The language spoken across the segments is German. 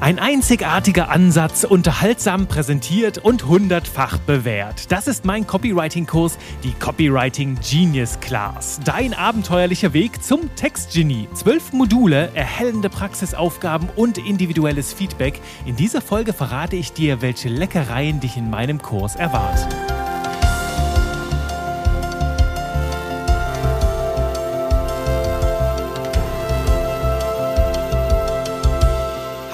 Ein einzigartiger Ansatz, unterhaltsam präsentiert und hundertfach bewährt. Das ist mein Copywriting-Kurs, die Copywriting Genius Class. Dein abenteuerlicher Weg zum Textgenie. Zwölf Module, erhellende Praxisaufgaben und individuelles Feedback. In dieser Folge verrate ich dir, welche Leckereien dich in meinem Kurs erwarten.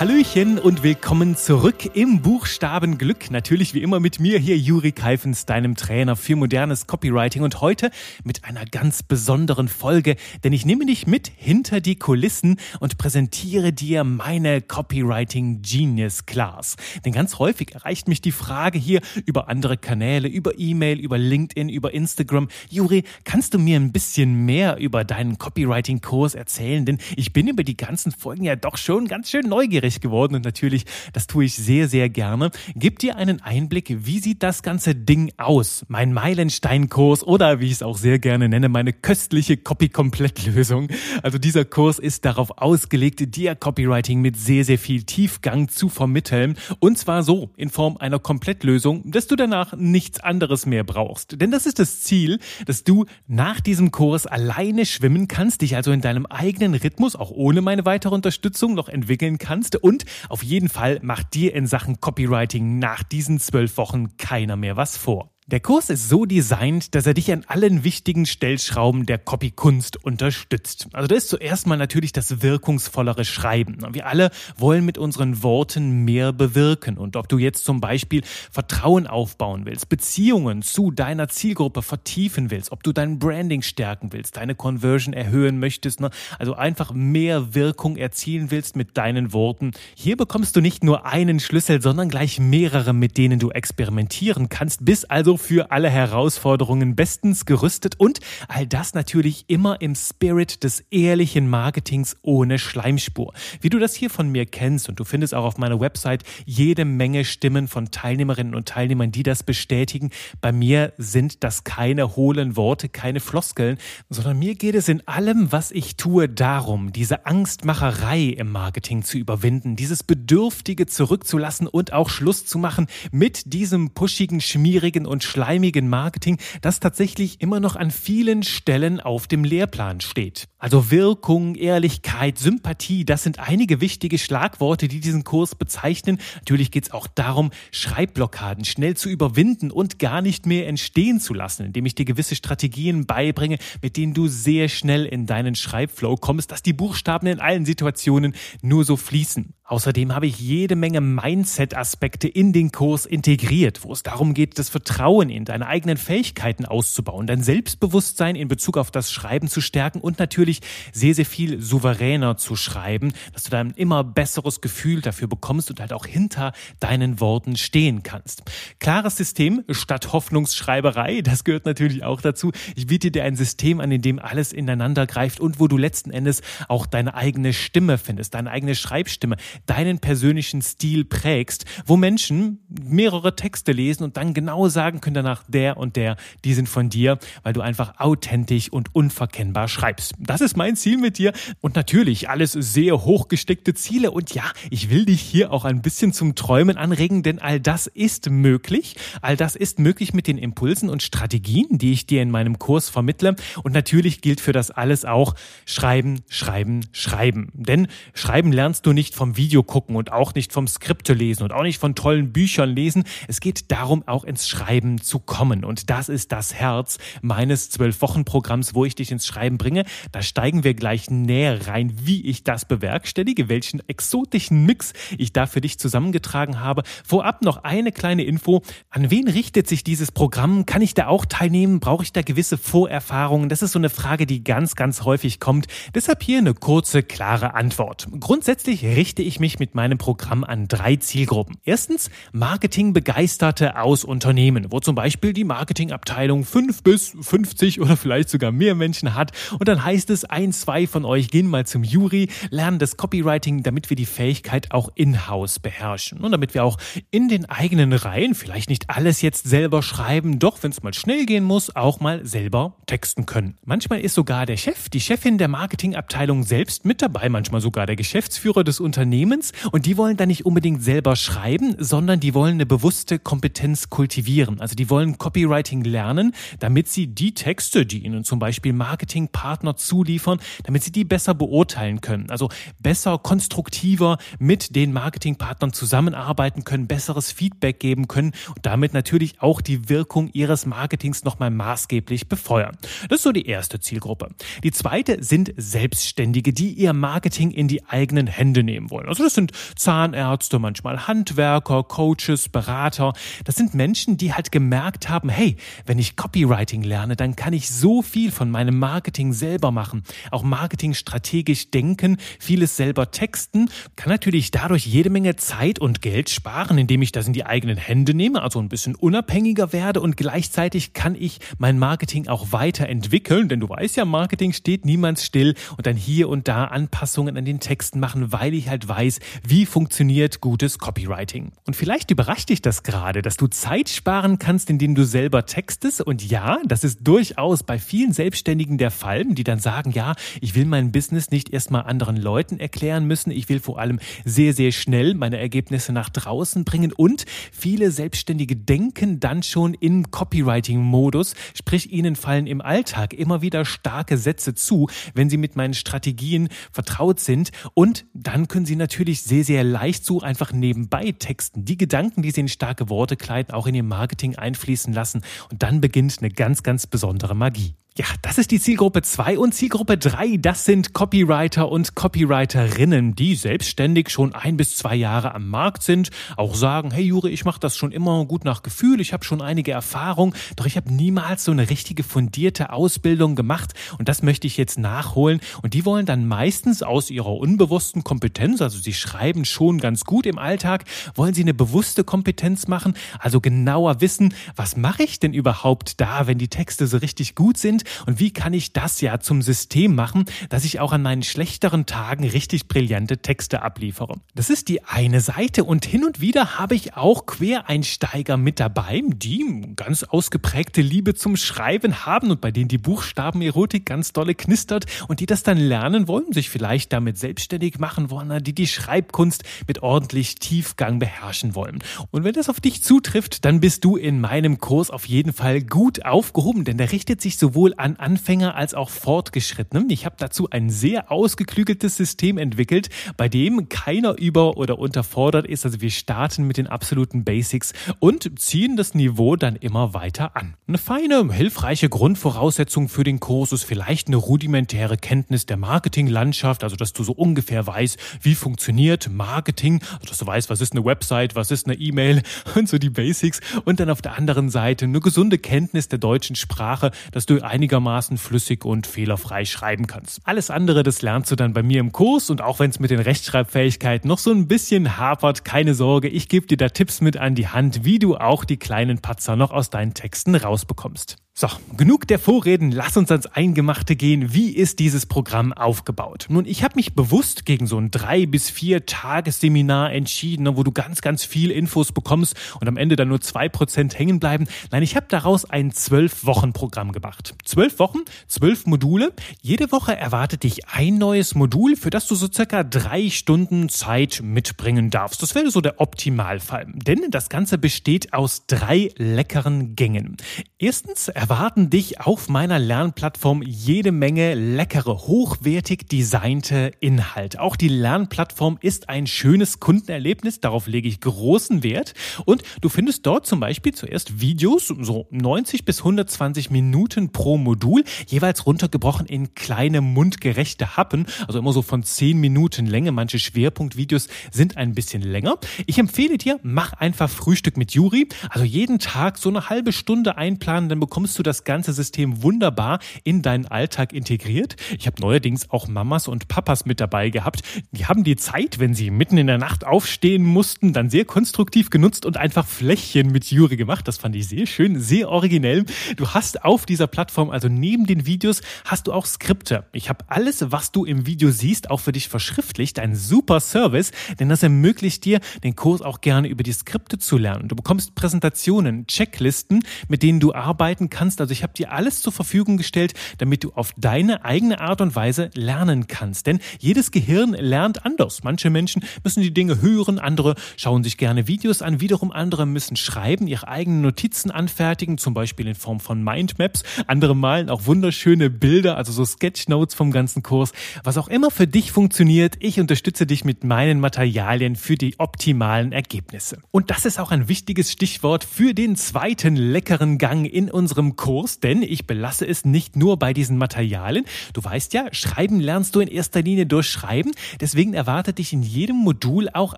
Hallöchen und willkommen zurück im Buchstaben Glück. Natürlich wie immer mit mir hier Juri Keifens, deinem Trainer für modernes Copywriting und heute mit einer ganz besonderen Folge, denn ich nehme dich mit hinter die Kulissen und präsentiere dir meine Copywriting Genius Class. Denn ganz häufig erreicht mich die Frage hier über andere Kanäle, über E-Mail, über LinkedIn, über Instagram. Juri, kannst du mir ein bisschen mehr über deinen Copywriting Kurs erzählen? Denn ich bin über die ganzen Folgen ja doch schon ganz schön neugierig neugierig geworden und natürlich, das tue ich sehr, sehr gerne. Gib dir einen Einblick, wie sieht das ganze Ding aus? Mein Meilenstein-Kurs oder wie ich es auch sehr gerne nenne, meine köstliche Copy-Komplett-Lösung. Also dieser Kurs ist darauf ausgelegt, dir Copywriting mit sehr, sehr viel Tiefgang zu vermitteln. Und zwar so, in Form einer Komplettlösung, dass du danach nichts anderes mehr brauchst. Denn das ist das Ziel, dass du nach diesem Kurs alleine schwimmen kannst, dich also in deinem eigenen Rhythmus, auch ohne meine weitere Unterstützung, noch entwickeln kannst und auf jeden Fall macht dir in Sachen Copywriting nach diesen zwölf Wochen keiner mehr was vor. Der Kurs ist so designt, dass er dich an allen wichtigen Stellschrauben der Copykunst unterstützt. Also da ist zuerst mal natürlich das wirkungsvollere Schreiben. Wir alle wollen mit unseren Worten mehr bewirken. Und ob du jetzt zum Beispiel Vertrauen aufbauen willst, Beziehungen zu deiner Zielgruppe vertiefen willst, ob du dein Branding stärken willst, deine Conversion erhöhen möchtest, ne? also einfach mehr Wirkung erzielen willst mit deinen Worten. Hier bekommst du nicht nur einen Schlüssel, sondern gleich mehrere, mit denen du experimentieren kannst, bis also für alle Herausforderungen bestens gerüstet und all das natürlich immer im Spirit des ehrlichen Marketings ohne Schleimspur. Wie du das hier von mir kennst und du findest auch auf meiner Website jede Menge Stimmen von Teilnehmerinnen und Teilnehmern, die das bestätigen. Bei mir sind das keine hohlen Worte, keine Floskeln, sondern mir geht es in allem, was ich tue, darum, diese Angstmacherei im Marketing zu überwinden, dieses Bedürftige zurückzulassen und auch Schluss zu machen mit diesem pushigen, schmierigen und schleimigen Marketing, das tatsächlich immer noch an vielen Stellen auf dem Lehrplan steht. Also Wirkung, Ehrlichkeit, Sympathie, das sind einige wichtige Schlagworte, die diesen Kurs bezeichnen. Natürlich geht es auch darum, Schreibblockaden schnell zu überwinden und gar nicht mehr entstehen zu lassen, indem ich dir gewisse Strategien beibringe, mit denen du sehr schnell in deinen Schreibflow kommst, dass die Buchstaben in allen Situationen nur so fließen. Außerdem habe ich jede Menge Mindset-Aspekte in den Kurs integriert, wo es darum geht, das Vertrauen in deine eigenen Fähigkeiten auszubauen, dein Selbstbewusstsein in Bezug auf das Schreiben zu stärken und natürlich sehr, sehr viel souveräner zu schreiben, dass du dann immer besseres Gefühl dafür bekommst und halt auch hinter deinen Worten stehen kannst. Klares System statt Hoffnungsschreiberei, das gehört natürlich auch dazu. Ich biete dir ein System an, in dem alles ineinander greift und wo du letzten Endes auch deine eigene Stimme findest, deine eigene Schreibstimme deinen persönlichen Stil prägst, wo Menschen mehrere Texte lesen und dann genau sagen können danach, der und der, die sind von dir, weil du einfach authentisch und unverkennbar schreibst. Das ist mein Ziel mit dir und natürlich alles sehr hochgesteckte Ziele und ja, ich will dich hier auch ein bisschen zum Träumen anregen, denn all das ist möglich. All das ist möglich mit den Impulsen und Strategien, die ich dir in meinem Kurs vermittle und natürlich gilt für das alles auch schreiben, schreiben, schreiben. Denn schreiben lernst du nicht vom Video Video gucken und auch nicht vom Skripte lesen und auch nicht von tollen Büchern lesen. Es geht darum, auch ins Schreiben zu kommen. Und das ist das Herz meines Zwölf-Wochen-Programms, wo ich dich ins Schreiben bringe. Da steigen wir gleich näher rein, wie ich das bewerkstellige, welchen exotischen Mix ich da für dich zusammengetragen habe. Vorab noch eine kleine Info. An wen richtet sich dieses Programm? Kann ich da auch teilnehmen? Brauche ich da gewisse Vorerfahrungen? Das ist so eine Frage, die ganz, ganz häufig kommt. Deshalb hier eine kurze, klare Antwort. Grundsätzlich richte ich mich mit meinem Programm an drei Zielgruppen. Erstens Marketingbegeisterte aus Unternehmen, wo zum Beispiel die Marketingabteilung fünf bis 50 oder vielleicht sogar mehr Menschen hat. Und dann heißt es, ein, zwei von euch gehen mal zum Jury, lernen das Copywriting, damit wir die Fähigkeit auch in-house beherrschen. Und damit wir auch in den eigenen Reihen vielleicht nicht alles jetzt selber schreiben, doch wenn es mal schnell gehen muss, auch mal selber texten können. Manchmal ist sogar der Chef, die Chefin der Marketingabteilung selbst mit dabei, manchmal sogar der Geschäftsführer des Unternehmens Unternehmens und die wollen da nicht unbedingt selber schreiben, sondern die wollen eine bewusste Kompetenz kultivieren. Also die wollen Copywriting lernen, damit sie die Texte, die ihnen zum Beispiel Marketingpartner zuliefern, damit sie die besser beurteilen können. Also besser, konstruktiver mit den Marketingpartnern zusammenarbeiten können, besseres Feedback geben können und damit natürlich auch die Wirkung ihres Marketings nochmal maßgeblich befeuern. Das ist so die erste Zielgruppe. Die zweite sind Selbstständige, die ihr Marketing in die eigenen Hände nehmen wollen. Also das sind Zahnärzte, manchmal Handwerker, Coaches, Berater. Das sind Menschen, die halt gemerkt haben, hey, wenn ich Copywriting lerne, dann kann ich so viel von meinem Marketing selber machen. Auch Marketing strategisch denken, vieles selber texten, kann natürlich dadurch jede Menge Zeit und Geld sparen, indem ich das in die eigenen Hände nehme, also ein bisschen unabhängiger werde und gleichzeitig kann ich mein Marketing auch weiterentwickeln, denn du weißt ja, Marketing steht niemals still und dann hier und da Anpassungen an den Texten machen, weil ich halt weiß, wie funktioniert gutes Copywriting. Und vielleicht überrascht dich das gerade, dass du Zeit sparen kannst, indem du selber textest. Und ja, das ist durchaus bei vielen Selbstständigen der Fall, die dann sagen, ja, ich will mein Business nicht erstmal anderen Leuten erklären müssen, ich will vor allem sehr, sehr schnell meine Ergebnisse nach draußen bringen. Und viele Selbstständige denken dann schon im Copywriting-Modus, sprich ihnen fallen im Alltag immer wieder starke Sätze zu, wenn sie mit meinen Strategien vertraut sind. Und dann können sie natürlich sehr, sehr leicht so einfach nebenbei texten. Die Gedanken, die sie in starke Worte kleiden, auch in ihr Marketing einfließen lassen und dann beginnt eine ganz, ganz besondere Magie. Ja, das ist die Zielgruppe 2 und Zielgruppe 3, das sind Copywriter und Copywriterinnen, die selbstständig schon ein bis zwei Jahre am Markt sind, auch sagen, hey Juri, ich mache das schon immer gut nach Gefühl, ich habe schon einige Erfahrung, doch ich habe niemals so eine richtige fundierte Ausbildung gemacht. Und das möchte ich jetzt nachholen. Und die wollen dann meistens aus ihrer unbewussten Kompetenz, also sie schreiben schon ganz gut im Alltag, wollen sie eine bewusste Kompetenz machen, also genauer wissen, was mache ich denn überhaupt da, wenn die Texte so richtig gut sind und wie kann ich das ja zum System machen, dass ich auch an meinen schlechteren Tagen richtig brillante Texte abliefere. Das ist die eine Seite und hin und wieder habe ich auch Quereinsteiger mit dabei, die ganz ausgeprägte Liebe zum Schreiben haben und bei denen die Buchstabenerotik ganz dolle knistert und die das dann lernen wollen, sich vielleicht damit selbstständig machen wollen, die die Schreibkunst mit ordentlich Tiefgang beherrschen wollen. Und wenn das auf dich zutrifft, dann bist du in meinem Kurs auf jeden Fall gut aufgehoben, denn der richtet sich sowohl an Anfänger als auch Fortgeschrittenen. Ich habe dazu ein sehr ausgeklügeltes System entwickelt, bei dem keiner über- oder unterfordert ist. Also wir starten mit den absoluten Basics und ziehen das Niveau dann immer weiter an. Eine feine, hilfreiche Grundvoraussetzung für den Kurs ist vielleicht eine rudimentäre Kenntnis der Marketinglandschaft, also dass du so ungefähr weißt, wie funktioniert Marketing, also dass du weißt, was ist eine Website, was ist eine E-Mail und so die Basics und dann auf der anderen Seite eine gesunde Kenntnis der deutschen Sprache, dass du einige einigermaßen flüssig und fehlerfrei schreiben kannst. Alles andere, das lernst du dann bei mir im Kurs und auch wenn es mit den Rechtschreibfähigkeiten noch so ein bisschen hapert, keine Sorge, ich gebe dir da Tipps mit an die Hand, wie du auch die kleinen Patzer noch aus deinen Texten rausbekommst. So, genug der Vorreden, lass uns ans Eingemachte gehen. Wie ist dieses Programm aufgebaut? Nun, ich habe mich bewusst gegen so ein drei bis vier Tagesseminar entschieden, ne, wo du ganz, ganz viel Infos bekommst und am Ende dann nur zwei Prozent hängen bleiben. Nein, ich habe daraus ein zwölf Wochen Programm gemacht. Zwölf Wochen, zwölf Module. Jede Woche erwartet dich ein neues Modul, für das du so circa drei Stunden Zeit mitbringen darfst. Das wäre so der Optimalfall. Denn das Ganze besteht aus drei leckeren Gängen. Erstens erwarten dich auf meiner Lernplattform jede Menge leckere, hochwertig designte Inhalte. Auch die Lernplattform ist ein schönes Kundenerlebnis, darauf lege ich großen Wert. Und du findest dort zum Beispiel zuerst Videos, so 90 bis 120 Minuten pro Modul, jeweils runtergebrochen in kleine mundgerechte Happen, also immer so von 10 Minuten Länge. Manche Schwerpunktvideos sind ein bisschen länger. Ich empfehle dir, mach einfach Frühstück mit Juri, also jeden Tag so eine halbe Stunde einplanen, dann bekommst du das ganze System wunderbar in deinen Alltag integriert. Ich habe neuerdings auch Mamas und Papas mit dabei gehabt. Die haben die Zeit, wenn sie mitten in der Nacht aufstehen mussten, dann sehr konstruktiv genutzt und einfach Fläschchen mit Juri gemacht. Das fand ich sehr schön, sehr originell. Du hast auf dieser Plattform, also neben den Videos, hast du auch Skripte. Ich habe alles, was du im Video siehst, auch für dich verschriftlicht. Ein super Service, denn das ermöglicht dir, den Kurs auch gerne über die Skripte zu lernen. Du bekommst Präsentationen, Checklisten, mit denen du arbeiten kannst kannst. Also ich habe dir alles zur Verfügung gestellt, damit du auf deine eigene Art und Weise lernen kannst. Denn jedes Gehirn lernt anders. Manche Menschen müssen die Dinge hören, andere schauen sich gerne Videos an, wiederum andere müssen schreiben, ihre eigenen Notizen anfertigen, zum Beispiel in Form von Mindmaps. Andere malen auch wunderschöne Bilder, also so Sketchnotes vom ganzen Kurs. Was auch immer für dich funktioniert, ich unterstütze dich mit meinen Materialien für die optimalen Ergebnisse. Und das ist auch ein wichtiges Stichwort für den zweiten leckeren Gang in unserem Kurs, denn ich belasse es nicht nur bei diesen Materialien. Du weißt ja, schreiben lernst du in erster Linie durch Schreiben. Deswegen erwartet dich in jedem Modul auch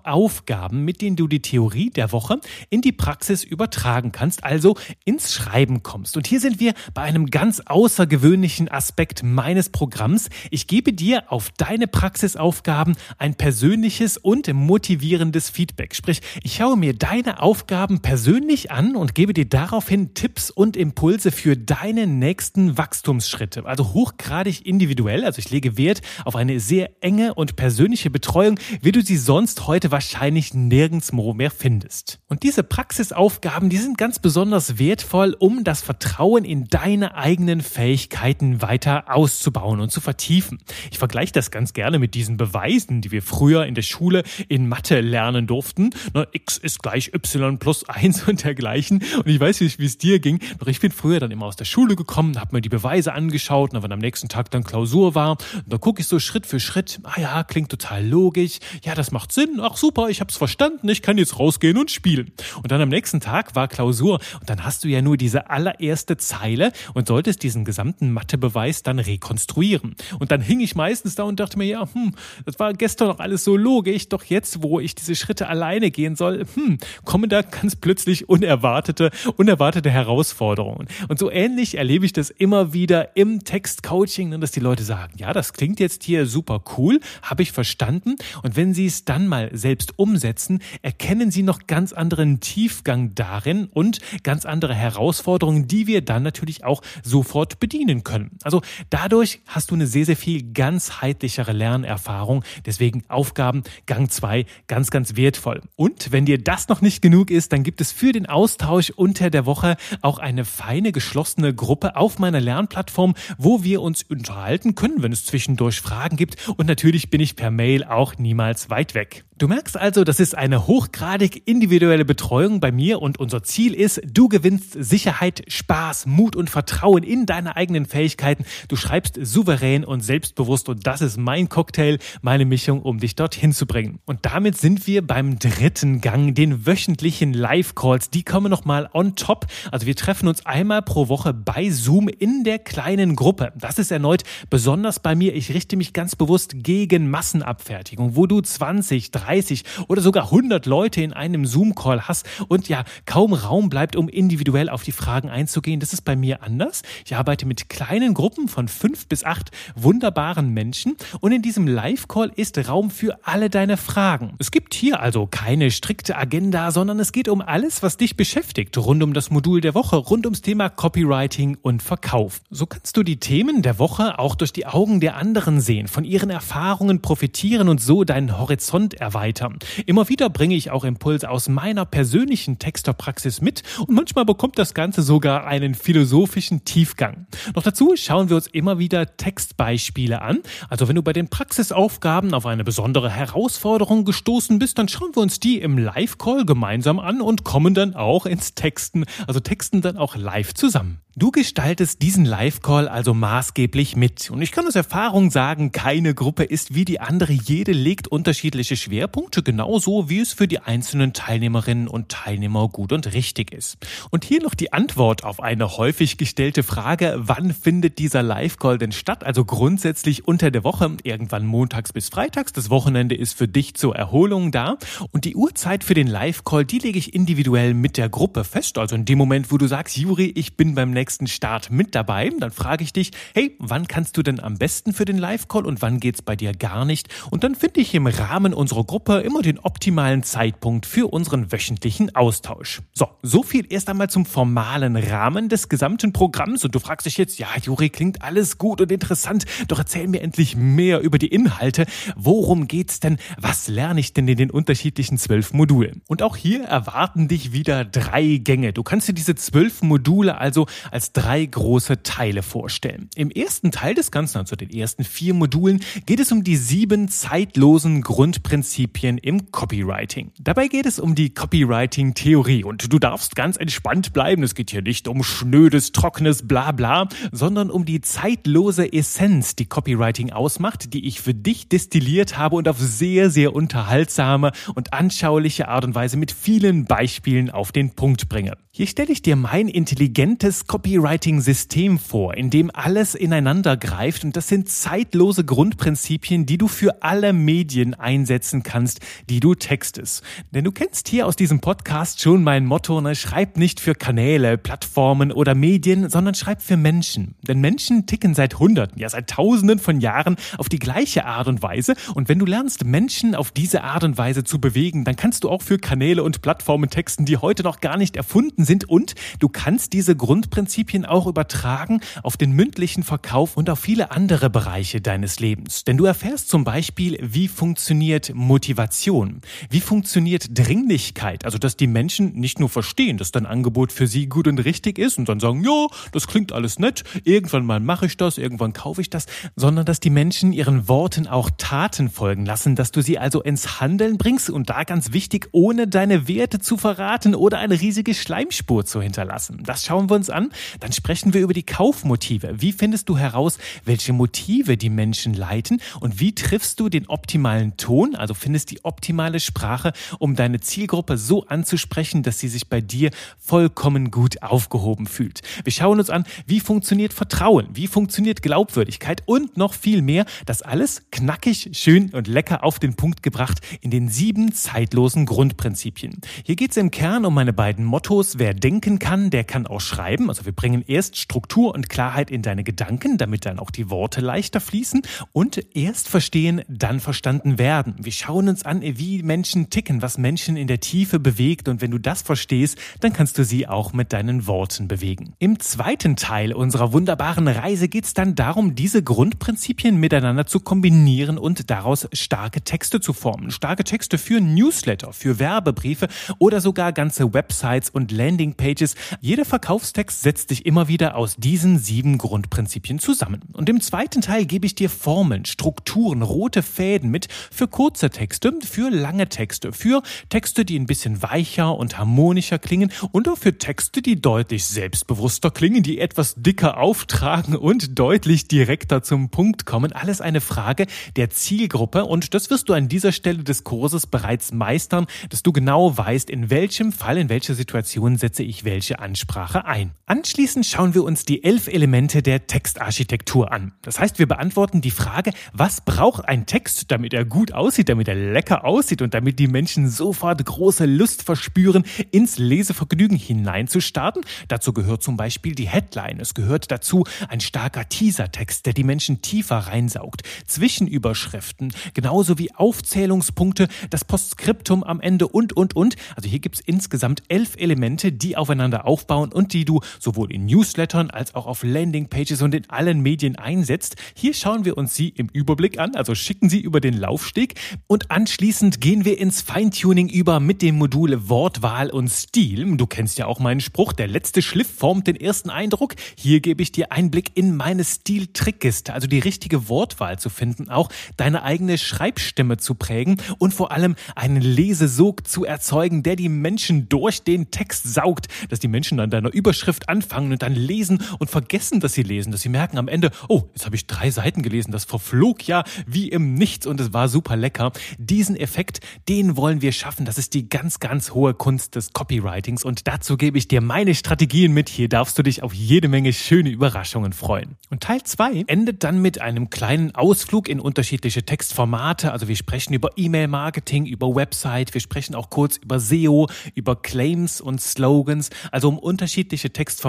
Aufgaben, mit denen du die Theorie der Woche in die Praxis übertragen kannst, also ins Schreiben kommst. Und hier sind wir bei einem ganz außergewöhnlichen Aspekt meines Programms. Ich gebe dir auf deine Praxisaufgaben ein persönliches und motivierendes Feedback. Sprich, ich schaue mir deine Aufgaben persönlich an und gebe dir daraufhin Tipps und Impulse für deine nächsten Wachstumsschritte. Also hochgradig individuell. Also ich lege Wert auf eine sehr enge und persönliche Betreuung, wie du sie sonst heute wahrscheinlich nirgendswo mehr findest. Und diese Praxisaufgaben, die sind ganz besonders wertvoll, um das Vertrauen in deine eigenen Fähigkeiten weiter auszubauen und zu vertiefen. Ich vergleiche das ganz gerne mit diesen Beweisen, die wir früher in der Schule in Mathe lernen durften. Na, x ist gleich y plus 1 und dergleichen. Und ich weiß nicht, wie es dir ging, doch ich bin früher dann immer aus der Schule gekommen, habe mir die Beweise angeschaut, und wenn am nächsten Tag dann Klausur war, da gucke ich so Schritt für Schritt, ah ja, klingt total logisch, ja, das macht Sinn, ach super, ich hab's verstanden, ich kann jetzt rausgehen und spielen. Und dann am nächsten Tag war Klausur und dann hast du ja nur diese allererste Zeile und solltest diesen gesamten Mathebeweis dann rekonstruieren. Und dann hing ich meistens da und dachte mir, ja, hm, das war gestern noch alles so logisch, doch jetzt, wo ich diese Schritte alleine gehen soll, hm, kommen da ganz plötzlich unerwartete, unerwartete Herausforderungen. Und so ähnlich erlebe ich das immer wieder im Textcoaching, dass die Leute sagen, ja, das klingt jetzt hier super cool, habe ich verstanden. Und wenn sie es dann mal selbst umsetzen, erkennen sie noch ganz anderen Tiefgang darin und ganz andere Herausforderungen, die wir dann natürlich auch sofort bedienen können. Also dadurch hast du eine sehr, sehr viel ganzheitlichere Lernerfahrung. Deswegen Aufgaben Gang 2 ganz, ganz wertvoll. Und wenn dir das noch nicht genug ist, dann gibt es für den Austausch unter der Woche auch eine feine geschlossene Gruppe auf meiner Lernplattform, wo wir uns unterhalten können, wenn es zwischendurch Fragen gibt. Und natürlich bin ich per Mail auch niemals weit weg. Du merkst also, das ist eine hochgradig individuelle Betreuung bei mir und unser Ziel ist, du gewinnst Sicherheit, Spaß, Mut und Vertrauen in deine eigenen Fähigkeiten. Du schreibst souverän und selbstbewusst und das ist mein Cocktail, meine Mischung, um dich dorthin zu bringen. Und damit sind wir beim dritten Gang, den wöchentlichen Live-Calls. Die kommen nochmal on top. Also wir treffen uns einmal pro Woche bei Zoom in der kleinen Gruppe. Das ist erneut besonders bei mir. Ich richte mich ganz bewusst gegen Massenabfertigung, wo du 20, 30 30 oder sogar 100 Leute in einem Zoom-Call hast und ja, kaum Raum bleibt, um individuell auf die Fragen einzugehen. Das ist bei mir anders. Ich arbeite mit kleinen Gruppen von fünf bis acht wunderbaren Menschen und in diesem Live-Call ist Raum für alle deine Fragen. Es gibt hier also keine strikte Agenda, sondern es geht um alles, was dich beschäftigt, rund um das Modul der Woche, rund ums Thema Copywriting und Verkauf. So kannst du die Themen der Woche auch durch die Augen der anderen sehen, von ihren Erfahrungen profitieren und so deinen Horizont erweitern weiter. Immer wieder bringe ich auch Impulse aus meiner persönlichen Texterpraxis mit und manchmal bekommt das Ganze sogar einen philosophischen Tiefgang. Noch dazu schauen wir uns immer wieder Textbeispiele an. Also wenn du bei den Praxisaufgaben auf eine besondere Herausforderung gestoßen bist, dann schauen wir uns die im Live-Call gemeinsam an und kommen dann auch ins Texten, also texten dann auch live zusammen. Du gestaltest diesen Live-Call also maßgeblich mit. Und ich kann aus Erfahrung sagen, keine Gruppe ist wie die andere. Jede legt unterschiedliche Schwerpunkte, genauso wie es für die einzelnen Teilnehmerinnen und Teilnehmer gut und richtig ist. Und hier noch die Antwort auf eine häufig gestellte Frage, wann findet dieser Live-Call denn statt? Also grundsätzlich unter der Woche, irgendwann montags bis freitags. Das Wochenende ist für dich zur Erholung da. Und die Uhrzeit für den Live-Call, die lege ich individuell mit der Gruppe fest. Also in dem Moment, wo du sagst, Juri, ich bin beim nächsten nächsten Start mit dabei. Dann frage ich dich, hey, wann kannst du denn am besten für den Live-Call und wann geht's bei dir gar nicht? Und dann finde ich im Rahmen unserer Gruppe immer den optimalen Zeitpunkt für unseren wöchentlichen Austausch. So, so viel erst einmal zum formalen Rahmen des gesamten Programms. Und du fragst dich jetzt, ja, Juri, klingt alles gut und interessant, doch erzähl mir endlich mehr über die Inhalte. Worum geht's denn? Was lerne ich denn in den unterschiedlichen zwölf Modulen? Und auch hier erwarten dich wieder drei Gänge. Du kannst dir diese zwölf Module also als drei große Teile vorstellen. Im ersten Teil des Ganzen, also den ersten vier Modulen, geht es um die sieben zeitlosen Grundprinzipien im Copywriting. Dabei geht es um die Copywriting-Theorie und du darfst ganz entspannt bleiben. Es geht hier nicht um schnödes, trockenes Blabla, sondern um die zeitlose Essenz, die Copywriting ausmacht, die ich für dich destilliert habe und auf sehr, sehr unterhaltsame und anschauliche Art und Weise mit vielen Beispielen auf den Punkt bringe. Hier stelle ich dir mein intelligentes Copywriting-System vor, in dem alles ineinander greift und das sind zeitlose Grundprinzipien, die du für alle Medien einsetzen kannst, die du textest. Denn du kennst hier aus diesem Podcast schon mein Motto, ne? schreib nicht für Kanäle, Plattformen oder Medien, sondern schreib für Menschen. Denn Menschen ticken seit Hunderten, ja seit Tausenden von Jahren auf die gleiche Art und Weise und wenn du lernst, Menschen auf diese Art und Weise zu bewegen, dann kannst du auch für Kanäle und Plattformen texten, die heute noch gar nicht erfunden sind und du kannst diese Grundprinzipien auch übertragen auf den mündlichen Verkauf und auf viele andere Bereiche deines Lebens. Denn du erfährst zum Beispiel, wie funktioniert Motivation, wie funktioniert Dringlichkeit, also dass die Menschen nicht nur verstehen, dass dein Angebot für sie gut und richtig ist und dann sagen, ja, das klingt alles nett, irgendwann mal mache ich das, irgendwann kaufe ich das, sondern dass die Menschen ihren Worten auch Taten folgen lassen, dass du sie also ins Handeln bringst und da ganz wichtig, ohne deine Werte zu verraten oder eine riesige Schleimspur Spur zu hinterlassen. Das schauen wir uns an. Dann sprechen wir über die Kaufmotive. Wie findest du heraus, welche Motive die Menschen leiten und wie triffst du den optimalen Ton, also findest die optimale Sprache, um deine Zielgruppe so anzusprechen, dass sie sich bei dir vollkommen gut aufgehoben fühlt. Wir schauen uns an, wie funktioniert Vertrauen, wie funktioniert Glaubwürdigkeit und noch viel mehr. Das alles knackig, schön und lecker auf den Punkt gebracht in den sieben zeitlosen Grundprinzipien. Hier geht es im Kern um meine beiden Mottos. Wer denken kann, der kann auch schreiben. Also wir bringen erst Struktur und Klarheit in deine Gedanken, damit dann auch die Worte leichter fließen. Und erst verstehen, dann verstanden werden. Wir schauen uns an, wie Menschen ticken, was Menschen in der Tiefe bewegt. Und wenn du das verstehst, dann kannst du sie auch mit deinen Worten bewegen. Im zweiten Teil unserer wunderbaren Reise geht es dann darum, diese Grundprinzipien miteinander zu kombinieren und daraus starke Texte zu formen. Starke Texte für Newsletter, für Werbebriefe oder sogar ganze Websites und Landing Landingpages. Jeder Verkaufstext setzt sich immer wieder aus diesen sieben Grundprinzipien zusammen. Und im zweiten Teil gebe ich dir Formeln, Strukturen, rote Fäden mit für kurze Texte, für lange Texte, für Texte, die ein bisschen weicher und harmonischer klingen und auch für Texte, die deutlich selbstbewusster klingen, die etwas dicker auftragen und deutlich direkter zum Punkt kommen. Alles eine Frage der Zielgruppe und das wirst du an dieser Stelle des Kurses bereits meistern, dass du genau weißt, in welchem Fall, in welcher Situation setze ich welche Ansprache ein. Anschließend schauen wir uns die elf Elemente der Textarchitektur an. Das heißt, wir beantworten die Frage, was braucht ein Text, damit er gut aussieht, damit er lecker aussieht und damit die Menschen sofort große Lust verspüren, ins Lesevergnügen hineinzustarten. Dazu gehört zum Beispiel die Headline. Es gehört dazu ein starker Teasertext, der die Menschen tiefer reinsaugt. Zwischenüberschriften, genauso wie Aufzählungspunkte, das Postskriptum am Ende und, und, und. Also hier gibt es insgesamt elf Elemente, die aufeinander aufbauen und die du sowohl in Newslettern als auch auf Landingpages und in allen Medien einsetzt. Hier schauen wir uns sie im Überblick an, also schicken sie über den Laufsteg und anschließend gehen wir ins Feintuning über mit dem Modul Wortwahl und Stil. Du kennst ja auch meinen Spruch, der letzte Schliff formt den ersten Eindruck. Hier gebe ich dir Einblick in meine Stil-Trickkiste, also die richtige Wortwahl zu finden, auch deine eigene Schreibstimme zu prägen und vor allem einen Lesesog zu erzeugen, der die Menschen durch den Text saugt, dass die Menschen an deiner Überschrift anfangen und dann lesen und vergessen, dass sie lesen, dass sie merken am Ende, oh, jetzt habe ich drei Seiten gelesen, das verflog ja wie im Nichts und es war super lecker. Diesen Effekt, den wollen wir schaffen. Das ist die ganz, ganz hohe Kunst des Copywritings und dazu gebe ich dir meine Strategien mit. Hier darfst du dich auf jede Menge schöne Überraschungen freuen. Und Teil 2 endet dann mit einem kleinen Ausflug in unterschiedliche Textformate. Also wir sprechen über E-Mail-Marketing, über Website, wir sprechen auch kurz über SEO, über Claims und Slogans, also um unterschiedliche Textformate,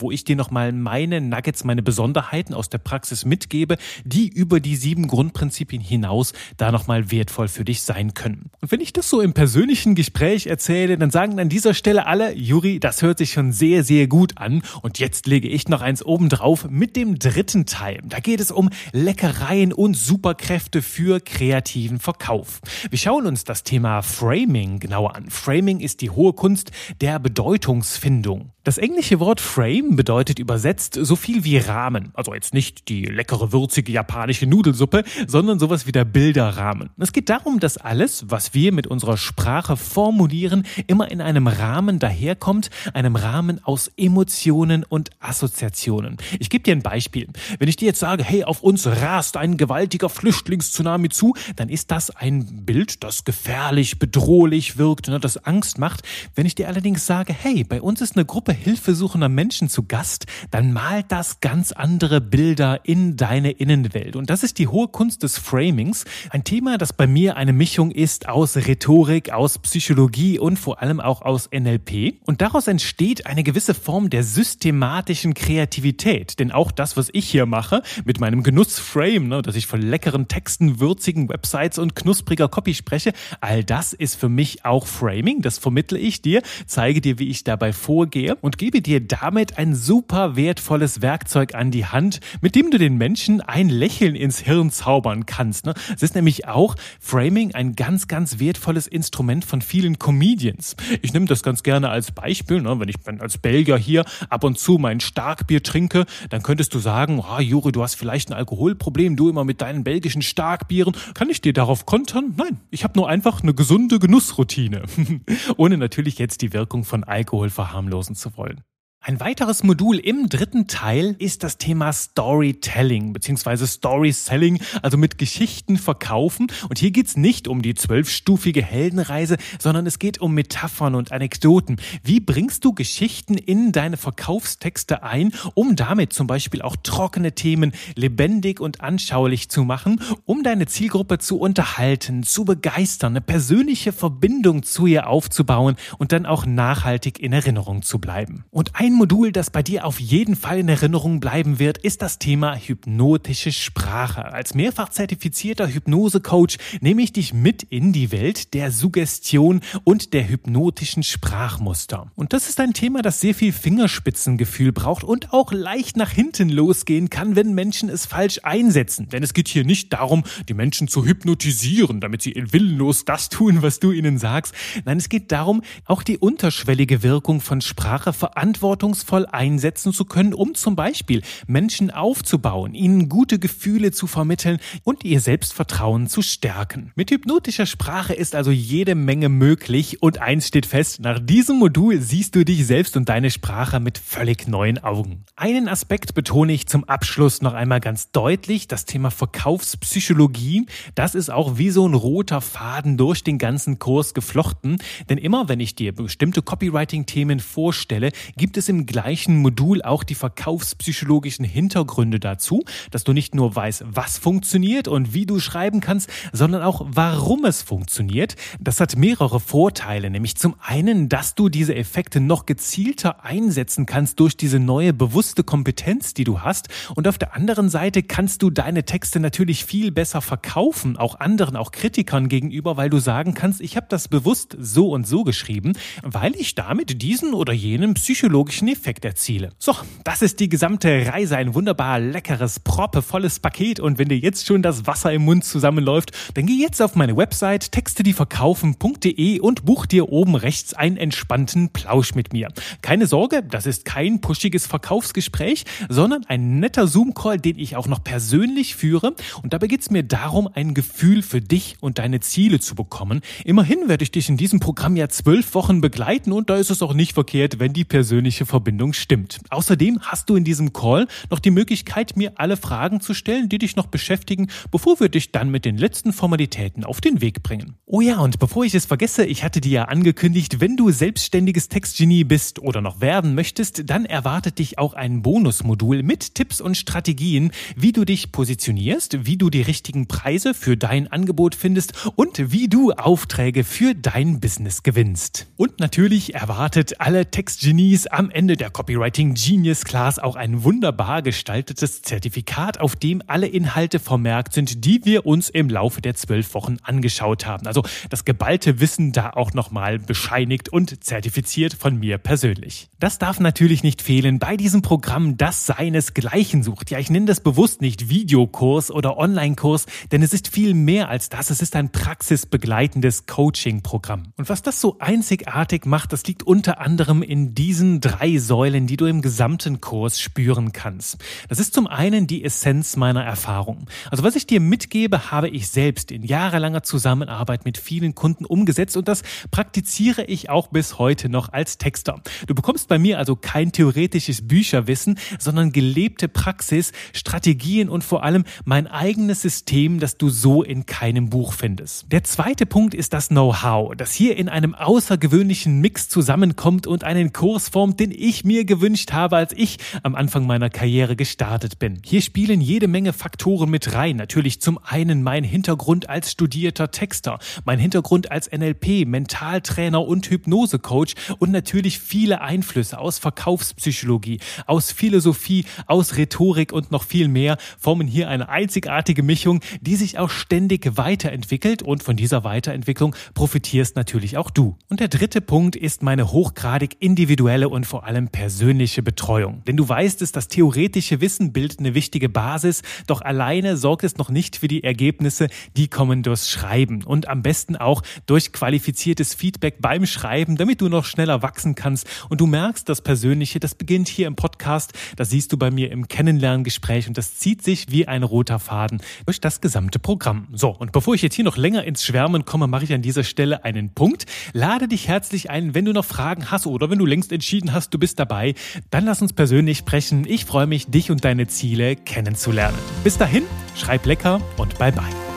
wo ich dir nochmal meine Nuggets, meine Besonderheiten aus der Praxis mitgebe, die über die sieben Grundprinzipien hinaus da nochmal wertvoll für dich sein können. Und wenn ich das so im persönlichen Gespräch erzähle, dann sagen an dieser Stelle alle, Juri, das hört sich schon sehr, sehr gut an. Und jetzt lege ich noch eins oben drauf mit dem dritten Teil. Da geht es um Leckereien und Superkräfte für kreativen Verkauf. Wir schauen uns das Thema Framing genauer an. Framing ist die hohe Kunst der Bedeutung Bedeutungsfindung. Das englische Wort Frame bedeutet übersetzt so viel wie Rahmen. Also jetzt nicht die leckere, würzige japanische Nudelsuppe, sondern sowas wie der Bilderrahmen. Es geht darum, dass alles, was wir mit unserer Sprache formulieren, immer in einem Rahmen daherkommt, einem Rahmen aus Emotionen und Assoziationen. Ich gebe dir ein Beispiel. Wenn ich dir jetzt sage, hey, auf uns rast ein gewaltiger Flüchtlingstsunami zu, dann ist das ein Bild, das gefährlich, bedrohlich wirkt, ne, das Angst macht. Wenn ich dir allerdings sage, hey, bei uns ist eine Gruppe Gruppe hilfesuchender Menschen zu Gast, dann malt das ganz andere Bilder in deine Innenwelt. Und das ist die hohe Kunst des Framings. Ein Thema, das bei mir eine Mischung ist aus Rhetorik, aus Psychologie und vor allem auch aus NLP. Und daraus entsteht eine gewisse Form der systematischen Kreativität. Denn auch das, was ich hier mache, mit meinem Genussframe, ne, dass ich von leckeren Texten, würzigen Websites und knuspriger Copy spreche, all das ist für mich auch Framing. Das vermittle ich dir, zeige dir, wie ich dabei vorgehe und gebe dir damit ein super wertvolles Werkzeug an die Hand, mit dem du den Menschen ein Lächeln ins Hirn zaubern kannst. Ne? Es ist nämlich auch Framing ein ganz, ganz wertvolles Instrument von vielen Comedians. Ich nehme das ganz gerne als Beispiel, ne? wenn ich als Belgier hier ab und zu mein Starkbier trinke, dann könntest du sagen, oh, Juri, du hast vielleicht ein Alkoholproblem, du immer mit deinen belgischen Starkbieren. Kann ich dir darauf kontern? Nein, ich habe nur einfach eine gesunde Genussroutine. Ohne natürlich jetzt die Wirkung von Alkohol verharmlosen zu wollen. Ein weiteres Modul im dritten Teil ist das Thema Storytelling bzw. Storyselling, also mit Geschichten verkaufen. Und hier geht's nicht um die zwölfstufige Heldenreise, sondern es geht um Metaphern und Anekdoten. Wie bringst du Geschichten in deine Verkaufstexte ein, um damit zum Beispiel auch trockene Themen lebendig und anschaulich zu machen, um deine Zielgruppe zu unterhalten, zu begeistern, eine persönliche Verbindung zu ihr aufzubauen und dann auch nachhaltig in Erinnerung zu bleiben. Und ein ein Modul, das bei dir auf jeden Fall in Erinnerung bleiben wird, ist das Thema hypnotische Sprache. Als mehrfach zertifizierter Hypnose-Coach nehme ich dich mit in die Welt der Suggestion und der hypnotischen Sprachmuster. Und das ist ein Thema, das sehr viel Fingerspitzengefühl braucht und auch leicht nach hinten losgehen kann, wenn Menschen es falsch einsetzen. Denn es geht hier nicht darum, die Menschen zu hypnotisieren, damit sie willenlos das tun, was du ihnen sagst. Nein, es geht darum, auch die unterschwellige Wirkung von Sprache verantwortlich verantwortungsvoll einsetzen zu können, um zum Beispiel Menschen aufzubauen, ihnen gute Gefühle zu vermitteln und ihr Selbstvertrauen zu stärken. Mit hypnotischer Sprache ist also jede Menge möglich und eins steht fest, nach diesem Modul siehst du dich selbst und deine Sprache mit völlig neuen Augen. Einen Aspekt betone ich zum Abschluss noch einmal ganz deutlich, das Thema Verkaufspsychologie, das ist auch wie so ein roter Faden durch den ganzen Kurs geflochten, denn immer wenn ich dir bestimmte Copywriting-Themen vorstelle, gibt es im gleichen Modul auch die verkaufspsychologischen Hintergründe dazu, dass du nicht nur weißt, was funktioniert und wie du schreiben kannst, sondern auch warum es funktioniert. Das hat mehrere Vorteile, nämlich zum einen, dass du diese Effekte noch gezielter einsetzen kannst durch diese neue bewusste Kompetenz, die du hast und auf der anderen Seite kannst du deine Texte natürlich viel besser verkaufen, auch anderen, auch Kritikern gegenüber, weil du sagen kannst, ich habe das bewusst so und so geschrieben, weil ich damit diesen oder jenen psychologischen Effekt erziele. So, das ist die gesamte Reise. Ein wunderbar leckeres, proppevolles Paket. Und wenn dir jetzt schon das Wasser im Mund zusammenläuft, dann geh jetzt auf meine Website textedieverkaufen.de und buch dir oben rechts einen entspannten Plausch mit mir. Keine Sorge, das ist kein pushiges Verkaufsgespräch, sondern ein netter Zoom-Call, den ich auch noch persönlich führe. Und dabei geht es mir darum, ein Gefühl für dich und deine Ziele zu bekommen. Immerhin werde ich dich in diesem Programm ja zwölf Wochen begleiten und da ist es auch nicht verkehrt, wenn die persönliche Verbindung stimmt. Außerdem hast du in diesem Call noch die Möglichkeit, mir alle Fragen zu stellen, die dich noch beschäftigen, bevor wir dich dann mit den letzten Formalitäten auf den Weg bringen. Oh ja, und bevor ich es vergesse, ich hatte dir ja angekündigt, wenn du selbstständiges Textgenie bist oder noch werden möchtest, dann erwartet dich auch ein Bonusmodul mit Tipps und Strategien, wie du dich positionierst, wie du die richtigen Preise für dein Angebot findest und wie du Aufträge für dein Business gewinnst. Und natürlich erwartet alle Textgenies am Ende Ende der Copywriting Genius Class auch ein wunderbar gestaltetes Zertifikat, auf dem alle Inhalte vermerkt sind, die wir uns im Laufe der zwölf Wochen angeschaut haben. Also das geballte Wissen da auch nochmal bescheinigt und zertifiziert von mir persönlich. Das darf natürlich nicht fehlen bei diesem Programm, das seinesgleichen sucht. Ja, ich nenne das bewusst nicht Videokurs oder Online-Kurs, denn es ist viel mehr als das. Es ist ein praxisbegleitendes Coaching-Programm. Und was das so einzigartig macht, das liegt unter anderem in diesen drei drei Säulen, die du im gesamten Kurs spüren kannst. Das ist zum einen die Essenz meiner Erfahrung. Also was ich dir mitgebe, habe ich selbst in jahrelanger Zusammenarbeit mit vielen Kunden umgesetzt und das praktiziere ich auch bis heute noch als Texter. Du bekommst bei mir also kein theoretisches Bücherwissen, sondern gelebte Praxis, Strategien und vor allem mein eigenes System, das du so in keinem Buch findest. Der zweite Punkt ist das Know-how, das hier in einem außergewöhnlichen Mix zusammenkommt und einen Kurs formt, den ich mir gewünscht habe, als ich am Anfang meiner Karriere gestartet bin. Hier spielen jede Menge Faktoren mit rein. Natürlich zum einen mein Hintergrund als studierter Texter, mein Hintergrund als NLP, Mentaltrainer und Hypnosecoach und natürlich viele Einflüsse aus Verkaufspsychologie, aus Philosophie, aus Rhetorik und noch viel mehr formen hier eine einzigartige Mischung, die sich auch ständig weiterentwickelt und von dieser Weiterentwicklung profitierst natürlich auch du. Und der dritte Punkt ist meine hochgradig individuelle und vor allem persönliche Betreuung. Denn du weißt es, das theoretische Wissen bildet eine wichtige Basis, doch alleine sorgt es noch nicht für die Ergebnisse, die kommen durchs Schreiben und am besten auch durch qualifiziertes Feedback beim Schreiben, damit du noch schneller wachsen kannst und du merkst, das Persönliche, das beginnt hier im Podcast, das siehst du bei mir im Kennenlerngespräch und das zieht sich wie ein roter Faden durch das gesamte Programm. So, und bevor ich jetzt hier noch länger ins Schwärmen komme, mache ich an dieser Stelle einen Punkt. Lade dich herzlich ein, wenn du noch Fragen hast oder wenn du längst entschieden hast, du bist dabei, dann lass uns persönlich sprechen. Ich freue mich, dich und deine Ziele kennenzulernen. Bis dahin, schreib lecker und bye bye.